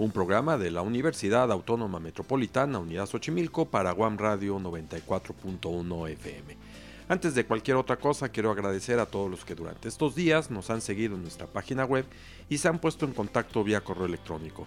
un programa de la Universidad Autónoma Metropolitana, Unidad Xochimilco, para Guam Radio 94.1 FM. Antes de cualquier otra cosa, quiero agradecer a todos los que durante estos días nos han seguido en nuestra página web y se han puesto en contacto vía correo electrónico.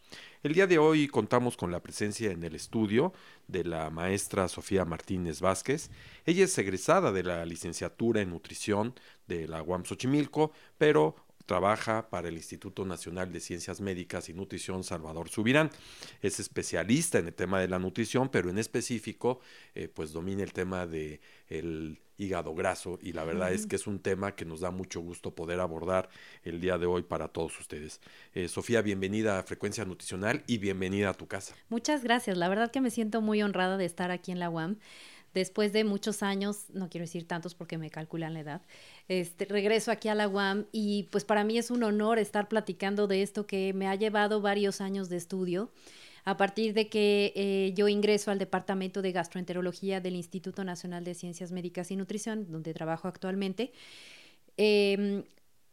El día de hoy contamos con la presencia en el estudio de la maestra Sofía Martínez Vázquez. Ella es egresada de la licenciatura en nutrición de la UAM Xochimilco, pero trabaja para el Instituto Nacional de Ciencias Médicas y Nutrición Salvador Subirán. Es especialista en el tema de la nutrición, pero en específico, eh, pues domina el tema de el hígado graso y la verdad es que es un tema que nos da mucho gusto poder abordar el día de hoy para todos ustedes. Eh, Sofía, bienvenida a Frecuencia Nutricional y bienvenida a tu casa. Muchas gracias, la verdad que me siento muy honrada de estar aquí en la UAM después de muchos años, no quiero decir tantos porque me calculan la edad, este, regreso aquí a la UAM y pues para mí es un honor estar platicando de esto que me ha llevado varios años de estudio. A partir de que eh, yo ingreso al Departamento de Gastroenterología del Instituto Nacional de Ciencias Médicas y Nutrición, donde trabajo actualmente, em,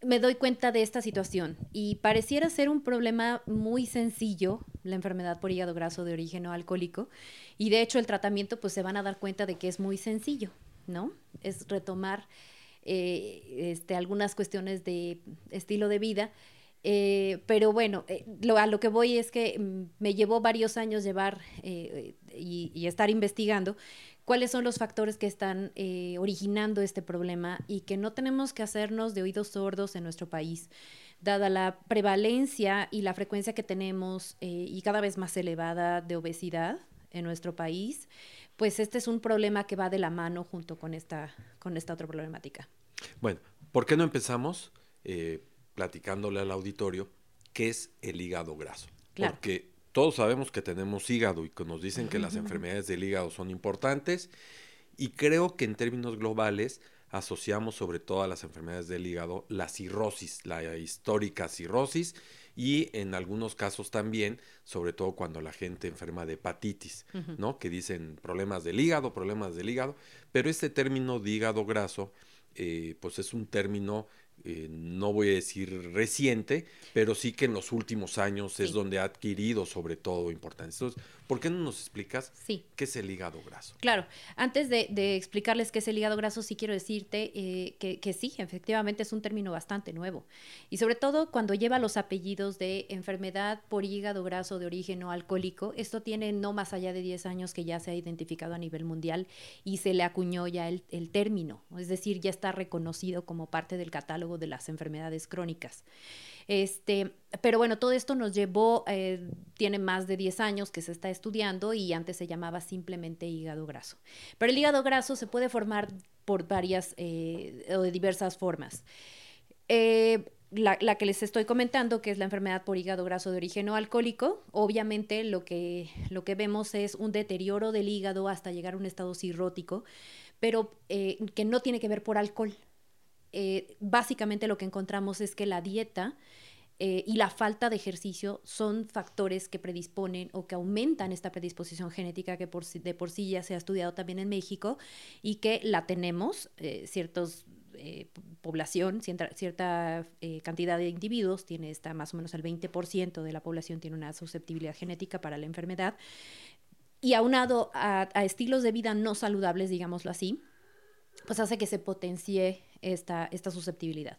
me doy cuenta de esta situación y pareciera ser un problema muy sencillo, la enfermedad por hígado graso de origen no alcohólico, y de hecho el tratamiento pues se van a dar cuenta de que es muy sencillo, ¿no? Es retomar eh, este, algunas cuestiones de estilo de vida, eh, pero bueno, eh, a lo que voy es que mm, me llevó varios años llevar y, estar investigando cuáles son los factores que están eh, originando este problema y que no tenemos que hacernos de oídos sordos en nuestro país, dada la prevalencia y la frecuencia que tenemos eh, y cada vez más elevada de obesidad en nuestro país, pues este es un problema que va de la mano junto con esta, con esta otra problemática. Bueno, ¿por qué no empezamos eh, platicándole al auditorio qué es el hígado graso? Claro. Porque todos sabemos que tenemos hígado y que nos dicen que las enfermedades del hígado son importantes y creo que en términos globales asociamos sobre todo a las enfermedades del hígado la cirrosis, la histórica cirrosis y en algunos casos también, sobre todo cuando la gente enferma de hepatitis, ¿no? Que dicen problemas del hígado, problemas del hígado, pero este término de hígado graso, eh, pues es un término eh, no voy a decir reciente, pero sí que en los últimos años es donde ha adquirido sobre todo importancia. Entonces, ¿por qué no nos explicas qué es el hígado graso? Claro, antes de, explicarles qué es el hígado graso, sí quiero decirte eh, que, sí, efectivamente es un término bastante nuevo. Y sobre todo cuando lleva los apellidos de enfermedad por hígado graso de origen no alcohólico, esto tiene no más allá de 10 años que ya se ha identificado a nivel mundial y se le acuñó ya el, el término, es decir, ya está reconocido como parte del catálogo de las enfermedades crónicas. Este, pero bueno, todo esto nos llevó, eh, tiene más de 10 años que se está estudiando y antes se llamaba simplemente hígado graso. Pero el hígado graso se puede formar por varias eh, o de diversas formas. Eh, la, la, que les estoy comentando, que es la enfermedad por hígado graso de origen alcohólico, obviamente lo que, lo que vemos es un deterioro del hígado hasta llegar a un estado cirrótico, pero que no tiene que ver por alcohol. Eh, básicamente lo que encontramos es que la dieta eh, y la falta de ejercicio son factores que predisponen o que aumentan esta predisposición genética que por, de por sí ya se ha estudiado también en México y que la tenemos, eh, ciertos población, cierta, cierta cantidad de individuos, tiene esta más o menos el 20% de la población tiene una susceptibilidad genética para la enfermedad, y aunado a, a estilos de vida no saludables, digámoslo así, pues hace que se potencie esta, esta susceptibilidad.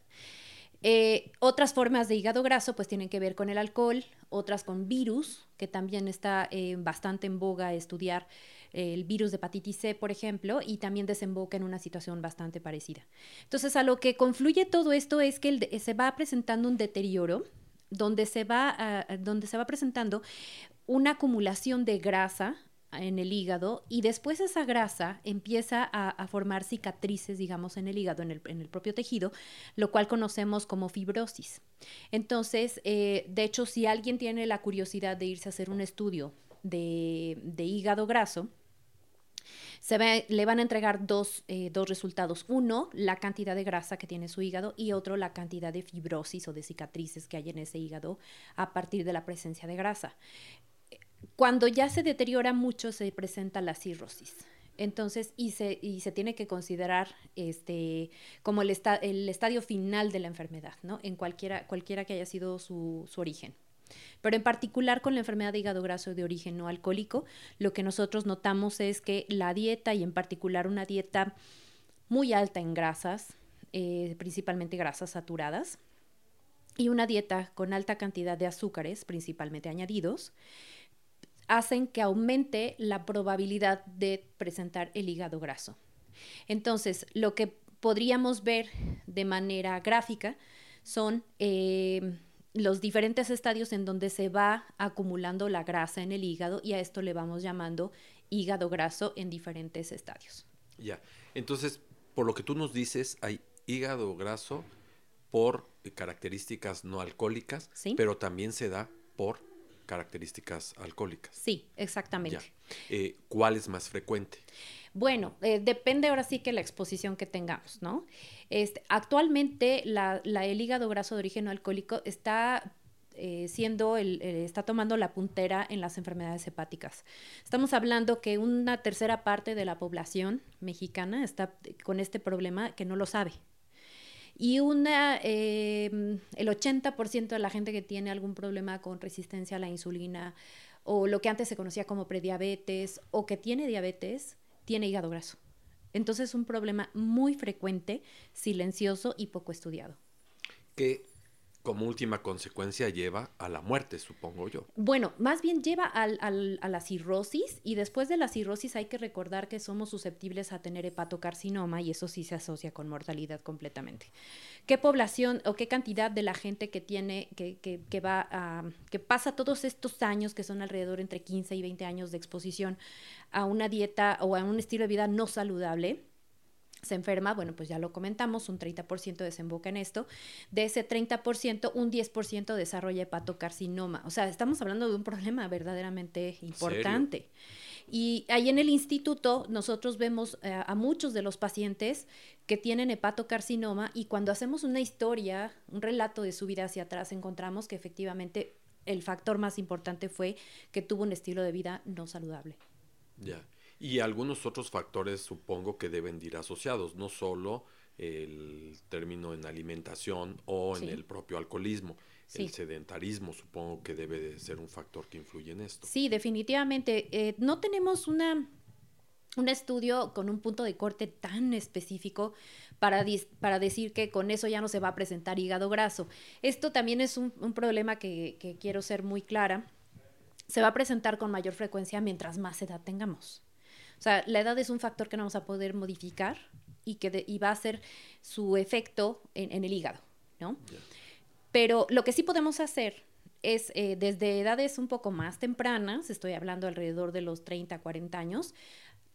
Eh, otras formas de hígado graso pues tienen que ver con el alcohol, otras con virus, que también está eh, bastante en boga estudiar eh, el virus de hepatitis C, por ejemplo, y también desemboca en una situación bastante parecida. Entonces, a lo que confluye todo esto es que se va presentando un deterioro donde se va, ah, donde se va presentando una acumulación de grasa en el hígado y después esa grasa empieza a, formar cicatrices, digamos, en el hígado, en el, propio tejido, lo cual conocemos como fibrosis. Entonces, eh, de hecho, si alguien tiene la curiosidad de irse a hacer un estudio de, hígado graso, se le van a entregar dos, eh, dos, resultados. Uno, la cantidad de grasa que tiene su hígado y otro, la cantidad de fibrosis o de cicatrices que hay en ese hígado a partir de la presencia de grasa. Cuando ya se deteriora mucho se presenta la cirrosis. Entonces, y se, y se tiene que considerar este, como el, el estadio final de la enfermedad, ¿no? En cualquiera, cualquiera que haya sido su, su origen. Pero en particular con la enfermedad de hígado graso de origen no alcohólico, lo que nosotros notamos es que la dieta, y en particular una dieta muy alta en grasas, eh, principalmente grasas saturadas, y una dieta con alta cantidad de azúcares, principalmente añadidos, hacen que aumente la probabilidad de presentar el hígado graso. Entonces, lo que podríamos ver de manera gráfica son eh, los diferentes estadios en donde se va acumulando la grasa en el hígado y a esto le vamos llamando hígado graso en diferentes estadios. Ya, entonces, por lo que tú nos dices, hay hígado graso por características no alcohólicas, pero también se da por características alcohólicas. Sí, exactamente. Eh, ¿Cuál es más frecuente? Bueno, eh, depende ahora sí que la exposición que tengamos, ¿no? Este, actualmente la, el hígado graso de origen alcohólico está eh, siendo el, está tomando la puntera en las enfermedades hepáticas. Estamos hablando que una tercera parte de la población mexicana está con este problema que no lo sabe y una, em, el 80% de la gente que tiene algún problema con resistencia a la insulina o lo que antes se conocía como prediabetes o que tiene diabetes, tiene hígado graso. Entonces es un problema muy frecuente, silencioso y poco estudiado. ¿Qué como última consecuencia lleva a la muerte, supongo yo. Bueno, más bien lleva al, a la cirrosis y después de la cirrosis hay que recordar que somos susceptibles a tener hepatocarcinoma y eso sí se asocia con mortalidad completamente. ¿Qué población o qué cantidad de la gente que tiene, que, que, que va a, que pasa todos estos años, que son alrededor entre 15 y 20 años de exposición a una dieta o a un estilo de vida no saludable? Se enferma, bueno, pues ya lo comentamos, un 30% desemboca en esto. De ese 30%, un 10% desarrolla hepatocarcinoma. O sea, estamos hablando de un problema verdaderamente importante. Y ahí en el instituto nosotros vemos eh, a muchos de los pacientes que tienen hepatocarcinoma y cuando hacemos una historia, un relato de su vida hacia atrás, encontramos que efectivamente el factor más importante fue que tuvo un estilo de vida no saludable. Ya. Y algunos otros factores supongo que deben ir asociados, no solo el término en alimentación o en el propio alcoholismo. El sedentarismo supongo que debe de ser un factor que influye en esto. Sí, definitivamente. Eh, no tenemos una, un estudio con un punto de corte tan específico para, para decir que con eso ya no se va a presentar hígado graso. Esto también es un, un problema que, que quiero ser muy clara. Se va a presentar con mayor frecuencia mientras más edad tengamos. O sea, la edad es un factor que no vamos a poder modificar y que va a ser su efecto en, el hígado, ¿no? Pero lo que sí podemos hacer es eh, desde edades un poco más tempranas, estoy hablando alrededor de los 30, 40 años,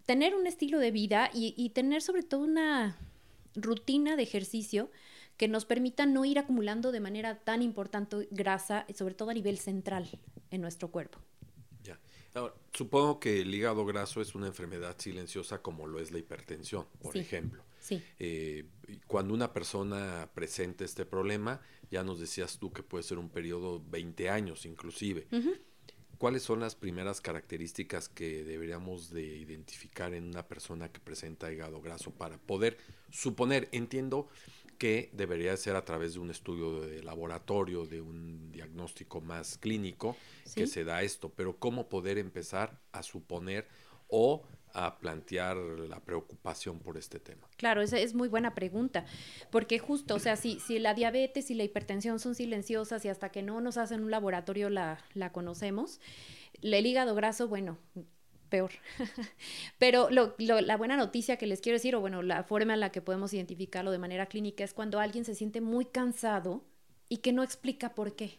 tener un estilo de vida y, y tener sobre todo una rutina de ejercicio que nos permita no ir acumulando de manera tan importante grasa, sobre todo a nivel central en nuestro cuerpo supongo que el hígado graso es una enfermedad silenciosa como lo es la hipertensión, por ejemplo. Sí. Eh, cuando una persona presenta este problema, ya nos decías tú que puede ser un periodo 20 años inclusive. ¿Cuáles son las primeras características que deberíamos de identificar en una persona que presenta hígado graso para poder suponer, entiendo que debería ser a través de un estudio de laboratorio, de un diagnóstico más clínico, que se da esto, pero cómo poder empezar a suponer o a plantear la preocupación por este tema? Claro, esa es muy buena pregunta, porque justo, o sea, si, si la diabetes y la hipertensión son silenciosas y hasta que no nos hacen un laboratorio la, la conocemos, el hígado graso, bueno, peor. Pero lo, la buena noticia que les quiero decir, o bueno, la forma en la que podemos identificarlo de manera clínica es cuando alguien se siente muy cansado y que no explica por qué.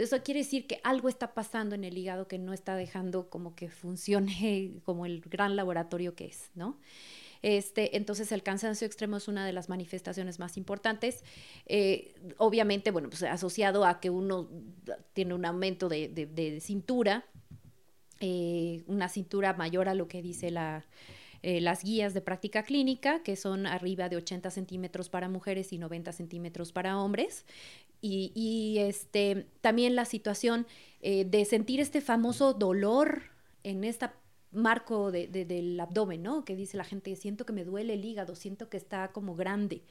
Entonces, eso quiere decir que algo está pasando en el hígado que no está dejando como que funcione como el gran laboratorio que es, ¿no? Este, entonces el cansancio extremo es una de las manifestaciones más importantes. Eh, obviamente, bueno, pues asociado a que uno tiene un aumento de, cintura, eh, una cintura mayor a lo que dice la, eh, las guías de práctica clínica, que son arriba de 80 centímetros para mujeres y 90 centímetros para hombres. Y, este, también la situación eh, de sentir este famoso dolor en este marco del abdomen, ¿no? Que dice la gente, siento que me duele el hígado, siento que está como grande.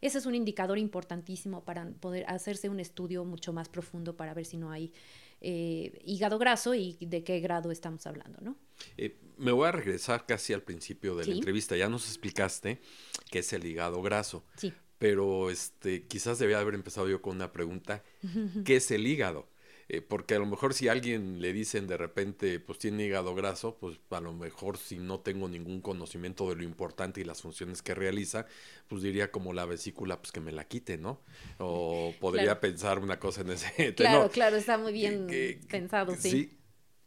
Ese es un indicador importantísimo para poder hacerse un estudio mucho más profundo para ver si no hay eh, hígado graso y de qué grado estamos hablando, ¿no? Eh, me voy a regresar casi al principio de la entrevista. Ya nos explicaste qué es el hígado graso. Sí pero este, quizás debía haber empezado yo con una pregunta, ¿qué es el hígado? Eh, porque a lo mejor si a alguien le dicen de repente, pues tiene hígado graso, pues a lo mejor si no tengo ningún conocimiento de lo importante y las funciones que realiza, pues diría como la vesícula, pues que me la quite, ¿no? O podría pensar una cosa en ese Claro, claro, está muy bien pensado, sí.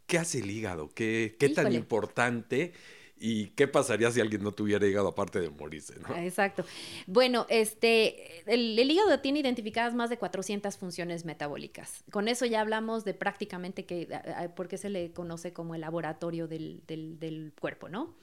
¿Qué hace el hígado? ¿Qué, qué tan importante? ¿Y qué pasaría si alguien no tuviera hígado aparte de morirse? ¿no? Exacto. Bueno, este, el, hígado tiene identificadas más de 400 funciones metabólicas. Con eso ya hablamos de prácticamente que, porque se le conoce como el laboratorio del, del cuerpo, ¿no?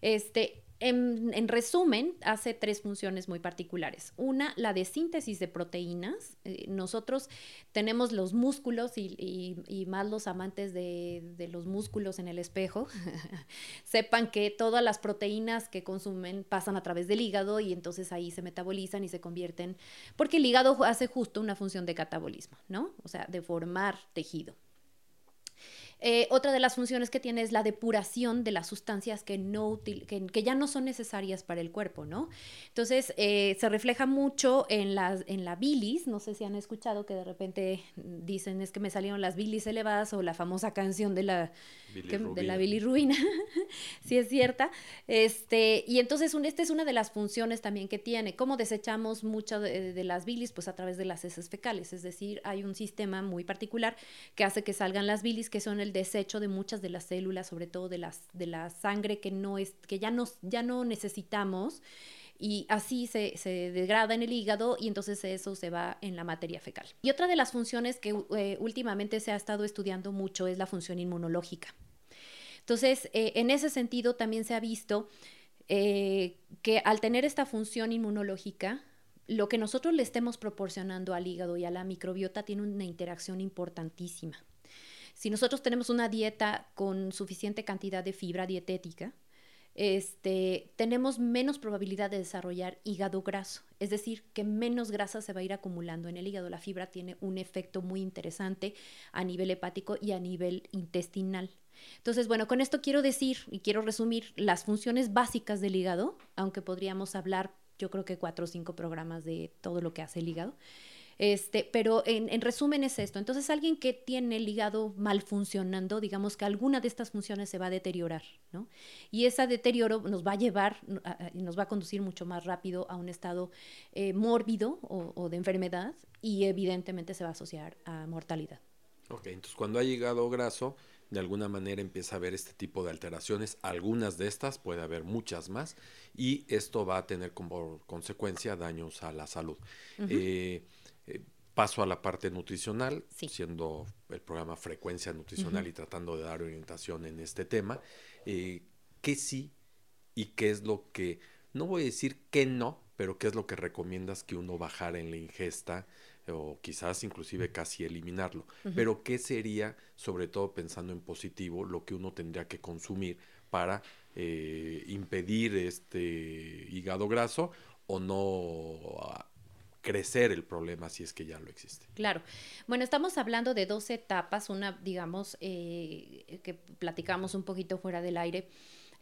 Este, en, resumen, hace tres funciones muy particulares. Una, la de síntesis de proteínas. Eh, nosotros tenemos los músculos y, más los amantes de, los músculos en el espejo, sepan que todas las proteínas que consumen pasan a través del hígado y entonces ahí se metabolizan y se convierten, porque el hígado hace justo una función de catabolismo, ¿no? O sea, de formar tejido. Eh, otra de las funciones que tiene es la depuración de las sustancias que, no que, ya no son necesarias para el cuerpo, ¿no? Entonces, eh, se refleja mucho en, las, en la bilis, no sé si han escuchado que de repente dicen es que me salieron las bilis elevadas o la famosa canción de la, de la bilirrubina, si es cierta. Este, y entonces, esta es una de las funciones también que tiene. ¿Cómo desechamos mucho de, de las bilis? Pues a través de las heces fecales, es decir, hay un sistema muy particular que hace que salgan las bilis, que son el desecho de muchas de las células, sobre todo de, las, de la sangre que, no es, que ya, ya no necesitamos y así se, se, degrada en el hígado y entonces eso se va en la materia fecal. Y otra de las funciones que eh, últimamente se ha estado estudiando mucho es la función inmunológica. Entonces, eh, en ese sentido también se ha visto eh, que al tener esta función inmunológica, lo que nosotros le estemos proporcionando al hígado y a la microbiota tiene una interacción importantísima. Si nosotros tenemos una dieta con suficiente cantidad de fibra dietética, este, tenemos menos probabilidad de desarrollar hígado graso, es decir, que menos grasa se va a ir acumulando en el hígado. La fibra tiene un efecto muy interesante a nivel hepático y a nivel intestinal. Entonces, bueno, con esto quiero decir y quiero resumir las funciones básicas del hígado, aunque podríamos hablar, yo creo que cuatro o cinco programas de todo lo que hace el hígado. Este, pero en, resumen es esto. Entonces, alguien que tiene el hígado mal funcionando, digamos que alguna de estas funciones se va a deteriorar, ¿no? Y ese deterioro nos va a llevar y nos va a conducir mucho más rápido a un estado eh, mórbido o, de enfermedad y evidentemente se va a asociar a mortalidad. Ok, entonces cuando ha llegado graso, de alguna manera empieza a haber este tipo de alteraciones, algunas de estas, puede haber muchas más, y esto va a tener como consecuencia daños a la salud. Eh, paso a la parte nutricional, siendo el programa Frecuencia Nutricional y tratando de dar orientación en este tema. Eh, ¿Qué sí y qué es lo que, no voy a decir que no, pero qué es lo que recomiendas que uno bajara en la ingesta o quizás inclusive casi eliminarlo? Pero ¿qué sería, sobre todo pensando en positivo, lo que uno tendría que consumir para eh, impedir este hígado graso o no crecer el problema si es que ya lo existe. Claro. Bueno, estamos hablando de dos etapas, una, digamos, eh, que platicamos un poquito fuera del aire,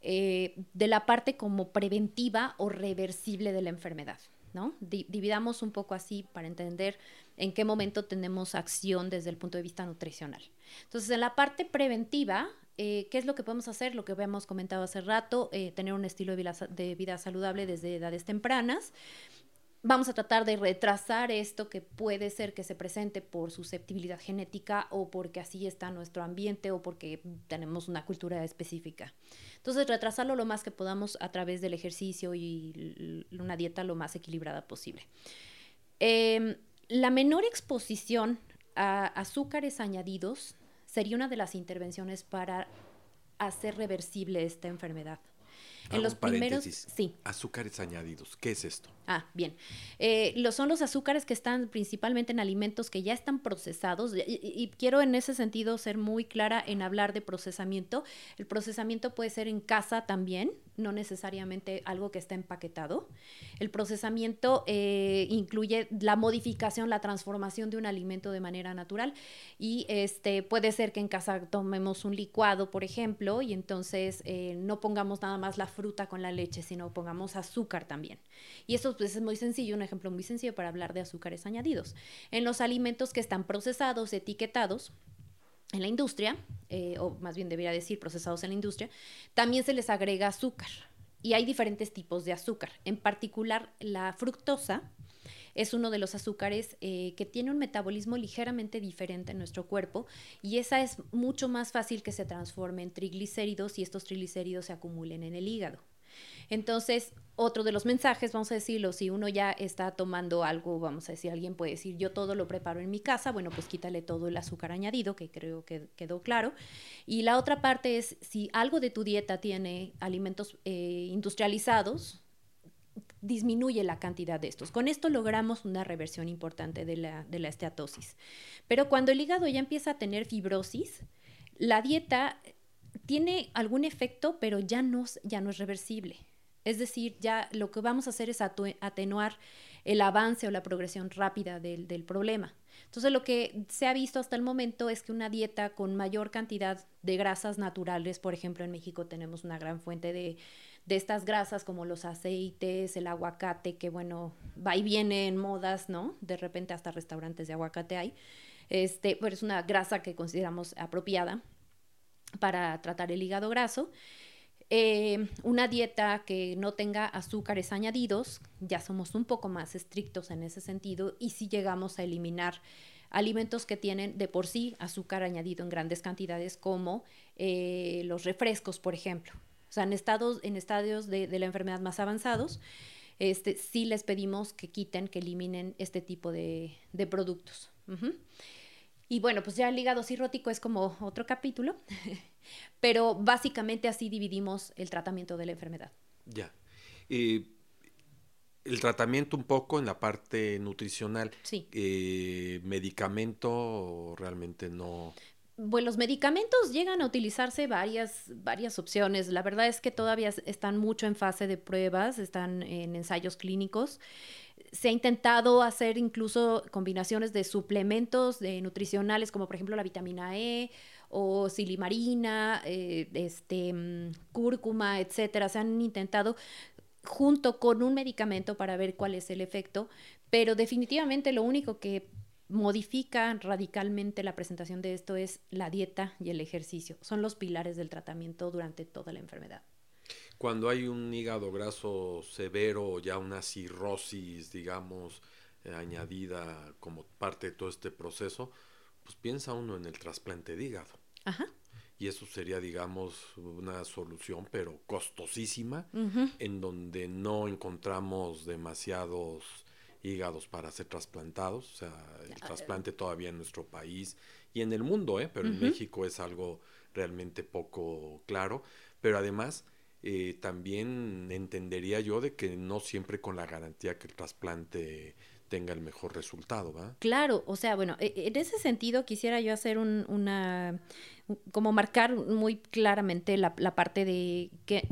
eh, de la parte como preventiva o reversible de la enfermedad. ¿No? dividamos un poco así para entender en qué momento tenemos acción desde el punto de vista nutricional. Entonces, en la parte preventiva, eh, ¿qué es lo que podemos hacer? Lo que habíamos comentado hace rato, eh, tener un estilo de vida, saludable desde edades tempranas. Vamos a tratar de retrasar esto que puede ser que se presente por susceptibilidad genética o porque así está nuestro ambiente o porque tenemos una cultura específica. Entonces, retrasarlo lo más que podamos a través del ejercicio y una dieta lo más equilibrada posible. Em, la menor exposición a azúcares añadidos sería una de las intervenciones para hacer reversible esta enfermedad. En los primeros, sí. Azúcares añadidos, ¿qué es esto? Ah, bien. Eh, lo, son los azúcares que están principalmente en alimentos que ya están procesados y, quiero en ese sentido ser muy clara en hablar de procesamiento. El procesamiento puede ser en casa también, no necesariamente algo que está empaquetado. El procesamiento eh, incluye la modificación, la transformación de un alimento de manera natural y este puede ser que en casa tomemos un licuado, por ejemplo, y entonces eh, no pongamos nada más la fruta con la leche, sino pongamos azúcar también. Y eso pues, es muy sencillo, un ejemplo muy sencillo para hablar de azúcares añadidos. En los alimentos que están procesados, etiquetados, en la industria, eh, o más bien debería decir procesados en la industria, también se les agrega azúcar. Y hay diferentes tipos de azúcar. En particular, la fructosa es uno de los azúcares eh, que tiene un metabolismo ligeramente diferente en nuestro cuerpo y esa es mucho más fácil que se transforme en triglicéridos y estos triglicéridos se acumulen en el hígado. Entonces, otro de los mensajes, vamos a decirlo, si uno ya está tomando algo, vamos a decir, alguien puede decir, yo todo lo preparo en mi casa, bueno, pues quítale todo el azúcar añadido, que creo que quedó claro. Y la otra parte es, si algo de tu dieta tiene alimentos eh, industrializados, disminuye la cantidad de estos. Con esto logramos una reversión importante de la, de la esteatosis. Pero cuando el hígado ya empieza a tener fibrosis, la dieta tiene algún efecto, pero ya no, ya no es reversible. Es decir, ya lo que vamos a hacer es atenuar el avance o la progresión rápida del, problema. Entonces, lo que se ha visto hasta el momento es que una dieta con mayor cantidad de grasas naturales, por ejemplo, en México tenemos una gran fuente de, de estas grasas como los aceites, el aguacate, que bueno, va y viene en modas, ¿no? De repente hasta restaurantes de aguacate hay. Este, pero es una grasa que consideramos apropiada para tratar el hígado graso. Eh, una dieta que no tenga azúcares añadidos, ya somos un poco más estrictos en ese sentido y si llegamos a eliminar alimentos que tienen de por sí azúcar añadido en grandes cantidades como eh, los refrescos, por ejemplo. O sea, en, estados, en estadios de, la enfermedad más avanzados, este, sí les pedimos que quiten, que eliminen este tipo de, productos. Y bueno, pues ya el hígado cirrótico es como otro capítulo, pero básicamente así dividimos el tratamiento de la enfermedad. Ya. el tratamiento un poco en la parte nutricional. Sí. Eh, medicamento realmente no. Bueno, los medicamentos llegan a utilizarse varias, varias opciones. La verdad es que todavía están mucho en fase de pruebas, están en ensayos clínicos. Se ha intentado hacer incluso combinaciones de suplementos de nutricionales, como por ejemplo la vitamina E o silimarina, eh, este, mm, cúrcuma, etcétera. Se han intentado junto con un medicamento para ver cuál es el efecto, pero definitivamente lo único que modifica radicalmente la presentación de esto es la dieta y el ejercicio. Son los pilares del tratamiento durante toda la enfermedad. Cuando hay un hígado graso severo, ya una cirrosis, digamos, eh, añadida como parte de todo este proceso, pues piensa uno en el trasplante de hígado. Ajá. Y eso sería, digamos, una solución, pero costosísima, en donde no encontramos demasiados hígados para ser trasplantados, o sea, el trasplante todavía en nuestro país y en el mundo, ¿eh? pero en México es algo realmente poco claro, pero además eh, también entendería yo de que no siempre con la garantía que el trasplante tenga el mejor resultado, ¿va? Claro, o sea, bueno, e, en ese sentido quisiera yo hacer un, una, como marcar muy claramente la, la parte de que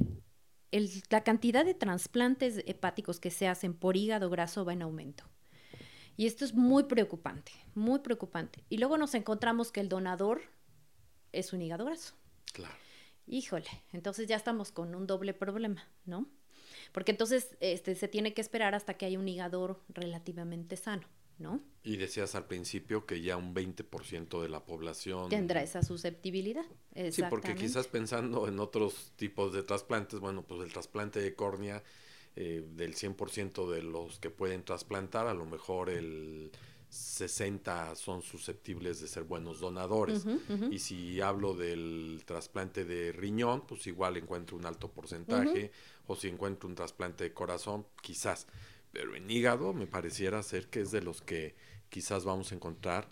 la cantidad de trasplantes hepáticos que se hacen por hígado graso va en aumento. Y esto es muy preocupante, muy preocupante. Y luego nos encontramos que el donador es un hígado graso. Claro. Híjole, entonces ya estamos con un doble problema, ¿no? Porque entonces este, se tiene que esperar hasta que haya un hígado relativamente sano, ¿no? Y decías al principio que ya un 20% de la población... Tendrá esa susceptibilidad. Sí, porque quizás pensando en otros tipos de trasplantes, bueno, pues el trasplante de córnea, eh, del 100% de los que pueden trasplantar, a lo mejor el 60 son susceptibles de ser buenos donadores. Y si hablo del trasplante de riñón, pues igual encuentro un alto porcentaje. O si encuentro un trasplante de corazón, quizás. Pero en hígado me pareciera ser que es de los que quizás vamos a encontrar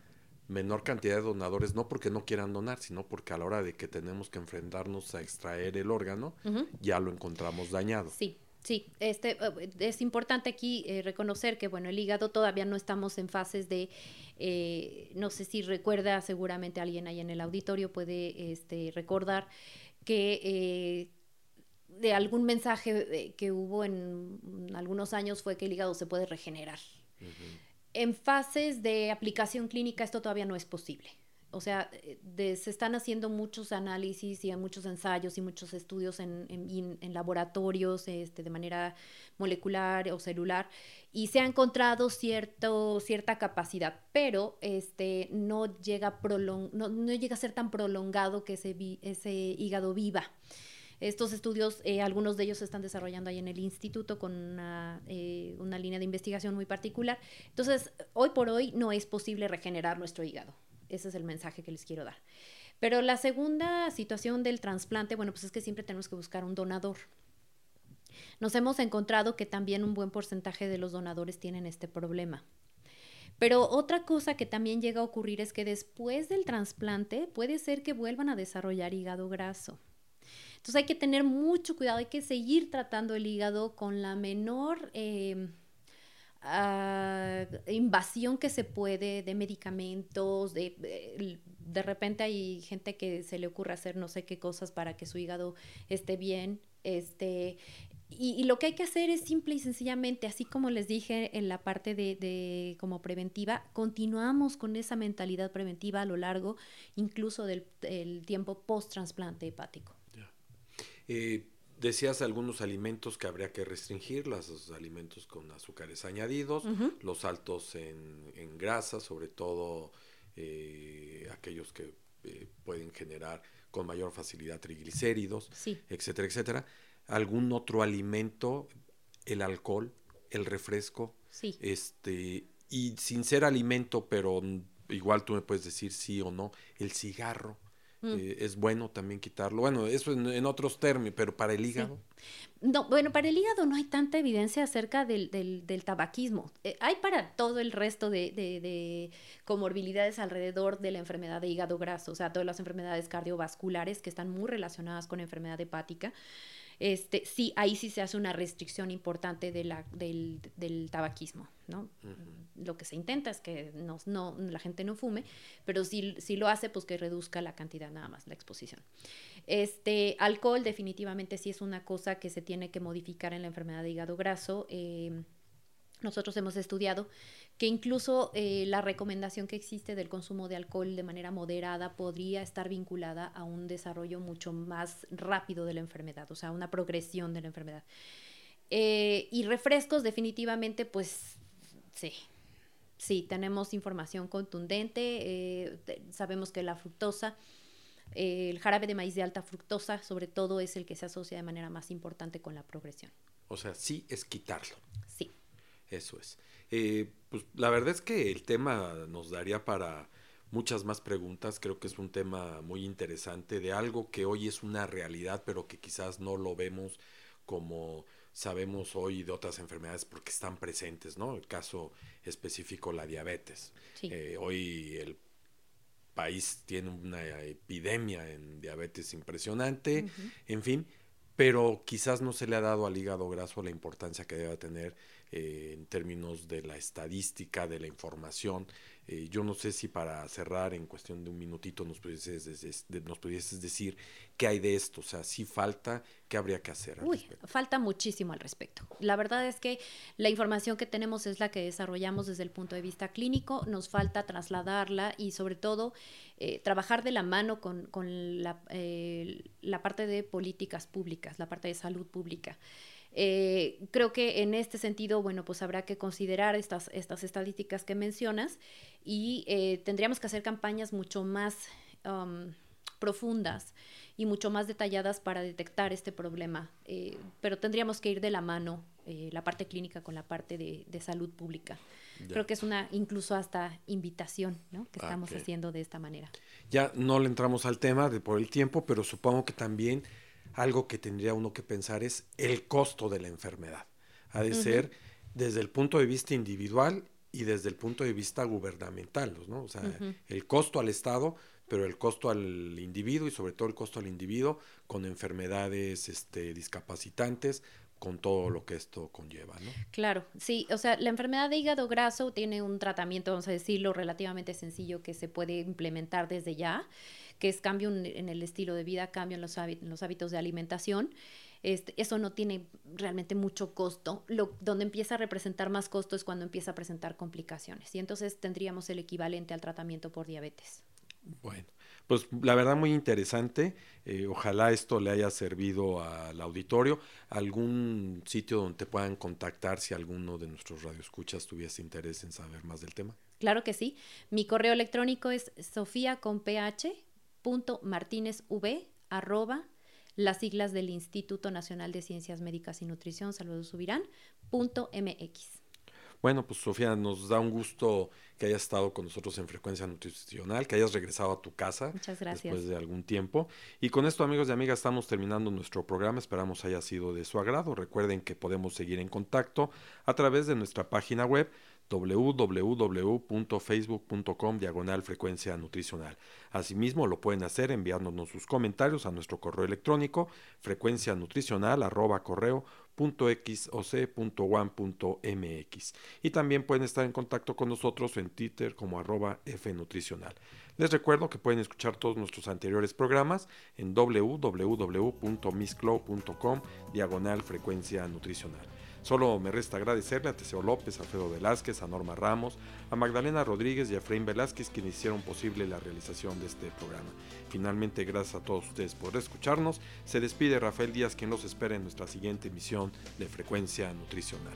menor cantidad de donadores, no porque no quieran donar, sino porque a la hora de que tenemos que enfrentarnos a extraer el órgano, ya lo encontramos dañado. Sí, Sí, este, eh, es importante aquí eh, reconocer que, bueno, el hígado todavía no estamos en fases de, eh, no sé si recuerda, seguramente alguien ahí en el auditorio puede este, recordar que de algún mensaje que hubo en algunos años fue que el hígado se puede regenerar. En fases de aplicación clínica esto todavía no es posible o sea, eh, se están haciendo muchos análisis y muchos ensayos y muchos estudios en, en, laboratorios este, de manera molecular o celular y se ha encontrado cierto, cierta capacidad, pero este, no, llega no, no, llega a ser tan prolongado que ese, ese hígado viva. Estos estudios, eh, algunos de ellos se están desarrollando ahí en el instituto con una, eh, una línea de investigación muy particular. Entonces, hoy por hoy no es posible regenerar nuestro hígado. Ese es el mensaje que les quiero dar. Pero la segunda situación del trasplante, bueno, pues es que siempre tenemos que buscar un donador. Nos hemos encontrado que también un buen porcentaje de los donadores tienen este problema. Pero otra cosa que también llega a ocurrir es que después del trasplante puede ser que vuelvan a desarrollar hígado graso. Entonces hay que tener mucho cuidado, hay que seguir tratando el hígado con la menor... Eh, invasión que se puede de medicamentos, de, de, repente hay gente que se le ocurre hacer no sé qué cosas para que su hígado esté bien, este, y, lo que hay que hacer es simple y sencillamente, así como les dije en la parte de, de como preventiva, continuamos con esa mentalidad preventiva a lo largo incluso del, tiempo post-trasplante hepático. Eh, Decías algunos alimentos que habría que restringir, los alimentos con azúcares añadidos, los altos en, en, grasa, sobre todo eh, aquellos que eh, pueden generar con mayor facilidad triglicéridos, etcétera, etcétera. Algún otro alimento, el alcohol, el refresco, este, y sin ser alimento, pero igual tú me puedes decir sí o no, el cigarro Mm. Eh, es bueno también quitarlo. Bueno, eso en, otros términos, pero para el hígado. No, bueno, para el hígado no hay tanta evidencia acerca del, del, tabaquismo. Eh, hay para todo el resto de, de, de, comorbilidades alrededor de la enfermedad de hígado graso, o sea, todas las enfermedades cardiovasculares que están muy relacionadas con enfermedad hepática este, sí, ahí sí se hace una restricción importante de la, del, del tabaquismo, ¿no? Lo que se intenta es que no, no, la gente no fume, pero si, si lo hace, pues que reduzca la cantidad nada más, la exposición. Este, alcohol definitivamente sí es una cosa que se tiene que modificar en la enfermedad de hígado graso. Eh, nosotros hemos estudiado que incluso eh, la recomendación que existe del consumo de alcohol de manera moderada podría estar vinculada a un desarrollo mucho más rápido de la enfermedad, o sea, una progresión de la enfermedad. Eh, y refrescos definitivamente, pues sí, sí, tenemos información contundente, eh, sabemos que la fructosa, el jarabe de maíz de alta fructosa, sobre todo, es el que se asocia de manera más importante con la progresión. O sea, sí es quitarlo. Sí. Eso es. Eh, pues la verdad es que el tema nos daría para muchas más preguntas. Creo que es un tema muy interesante de algo que hoy es una realidad, pero que quizás no lo vemos como sabemos hoy de otras enfermedades porque están presentes, ¿no? El caso específico, la diabetes. Eh, hoy el país tiene una epidemia en diabetes impresionante, en fin, pero quizás no se le ha dado al hígado graso la importancia que debe tener eh, en términos de la estadística, de la información Eh, yo no sé si para cerrar en cuestión de un minutito nos pudieses, nos pudieses decir qué hay de esto, o sea, si falta, qué habría que hacer. Uy, falta muchísimo al respecto. La verdad es que la información que tenemos es la que desarrollamos desde el punto de vista clínico, nos falta trasladarla y sobre todo eh, trabajar de la mano con, la, eh, la parte de políticas públicas, la parte de salud pública. Eh, creo que en este sentido, bueno, pues habrá que considerar estas, estas estadísticas que mencionas y eh, tendríamos que hacer campañas mucho más um, profundas y mucho más detalladas para detectar este problema, eh, pero tendríamos que ir de la mano la parte clínica con la parte de, salud pública. Creo que es una incluso hasta invitación ¿no? que estamos haciendo de esta manera. Ya no le entramos al tema de por el tiempo, pero supongo que también algo que tendría uno que pensar es el costo de la enfermedad. Ha de ser desde el punto de vista individual y desde el punto de vista gubernamental, ¿no? O sea, el costo al Estado, pero el costo al individuo y sobre todo el costo al individuo con enfermedades este, discapacitantes, con todo lo que esto conlleva, ¿no? Claro, sí, o sea, la enfermedad de hígado graso tiene un tratamiento, vamos a decirlo, relativamente sencillo que se puede implementar desde ya que es cambio en el estilo de vida, cambio en los, hábitos de alimentación. Este, eso no tiene realmente mucho costo. Lo, donde empieza a representar más costo es cuando empieza a presentar complicaciones. Y entonces tendríamos el equivalente al tratamiento por diabetes. Bueno, pues la verdad muy interesante. Eh, ojalá esto le haya servido al auditorio. ¿Algún sitio donde te puedan contactar si alguno de nuestros radioescuchas tuviese interés en saber más del tema? Claro que sí. Mi correo electrónico es sofía con ph v arroba las siglas del Instituto Nacional de Ciencias Médicas y Nutrición, Salvador Subirán, punto MX. Bueno, pues Sofía, nos da un gusto que hayas estado con nosotros en Frecuencia Nutricional, que hayas regresado a tu casa Muchas gracias. después de algún tiempo. Y con esto, amigos y amigas, estamos terminando nuestro programa. Esperamos haya sido de su agrado. Recuerden que podemos seguir en contacto a través de nuestra página web www.facebook.com diagonal frecuencia nutricional. Asimismo, lo pueden hacer enviándonos sus comentarios a nuestro correo electrónico frecuencia nutricional arroba correo .xoc.one.mx y también pueden estar en contacto con nosotros en Twitter como arroba fnutricional. Les recuerdo que pueden escuchar todos nuestros anteriores programas en www.misclow.com diagonal frecuencia nutricional. Solo me resta agradecerle a Teseo López, a Alfredo Velázquez, a Norma Ramos, a Magdalena Rodríguez y a Efraín Velázquez quienes hicieron posible la realización de este programa. Finalmente, gracias a todos ustedes por escucharnos. Se despide Rafael Díaz quien los espera en nuestra siguiente emisión de Frecuencia Nutricional.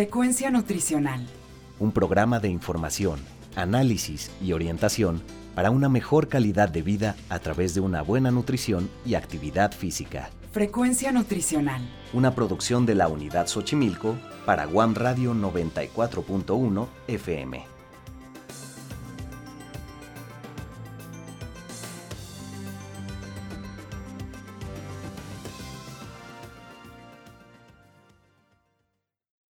Frecuencia Nutricional. Un programa de información, análisis y orientación para una mejor calidad de vida a través de una buena nutrición y actividad física. Frecuencia Nutricional. Una producción de la Unidad Xochimilco para Guam Radio 94.1 FM.